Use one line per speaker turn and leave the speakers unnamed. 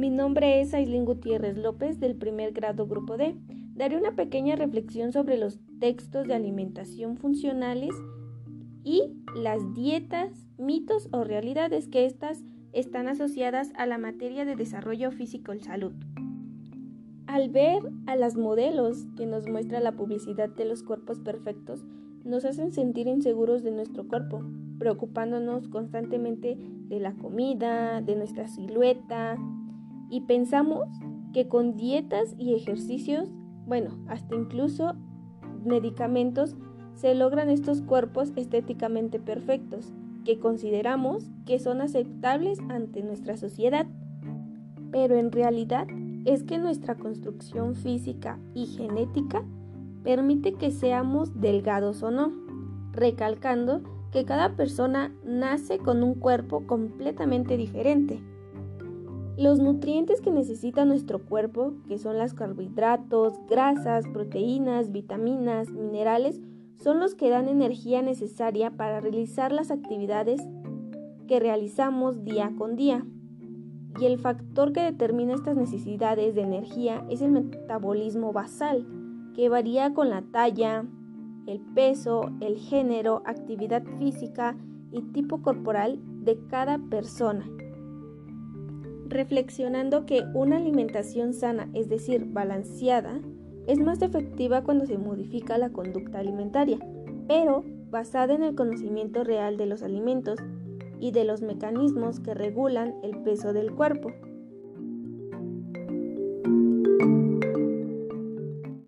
Mi nombre es Aislinn Gutiérrez López del primer grado Grupo D. Daré una pequeña reflexión sobre los textos de alimentación funcionales y las dietas, mitos o realidades que éstas están asociadas a la materia de desarrollo físico y salud. Al ver a las modelos que nos muestra la publicidad de los cuerpos perfectos, nos hacen sentir inseguros de nuestro cuerpo, preocupándonos constantemente de la comida, de nuestra silueta, y pensamos que con dietas y ejercicios, bueno, hasta incluso medicamentos, se logran estos cuerpos estéticamente perfectos, que consideramos que son aceptables ante nuestra sociedad. Pero en realidad es que nuestra construcción física y genética permite que seamos delgados o no, recalcando que cada persona nace con un cuerpo completamente diferente. Los nutrientes que necesita nuestro cuerpo, que son los carbohidratos, grasas, proteínas, vitaminas, minerales, son los que dan energía necesaria para realizar las actividades que realizamos día con día. Y el factor que determina estas necesidades de energía es el metabolismo basal, que varía con la talla, el peso, el género, actividad física y tipo corporal de cada persona. Reflexionando que una alimentación sana, es decir, balanceada, es más efectiva cuando se modifica la conducta alimentaria, pero basada en el conocimiento real de los alimentos y de los mecanismos que regulan el peso del cuerpo.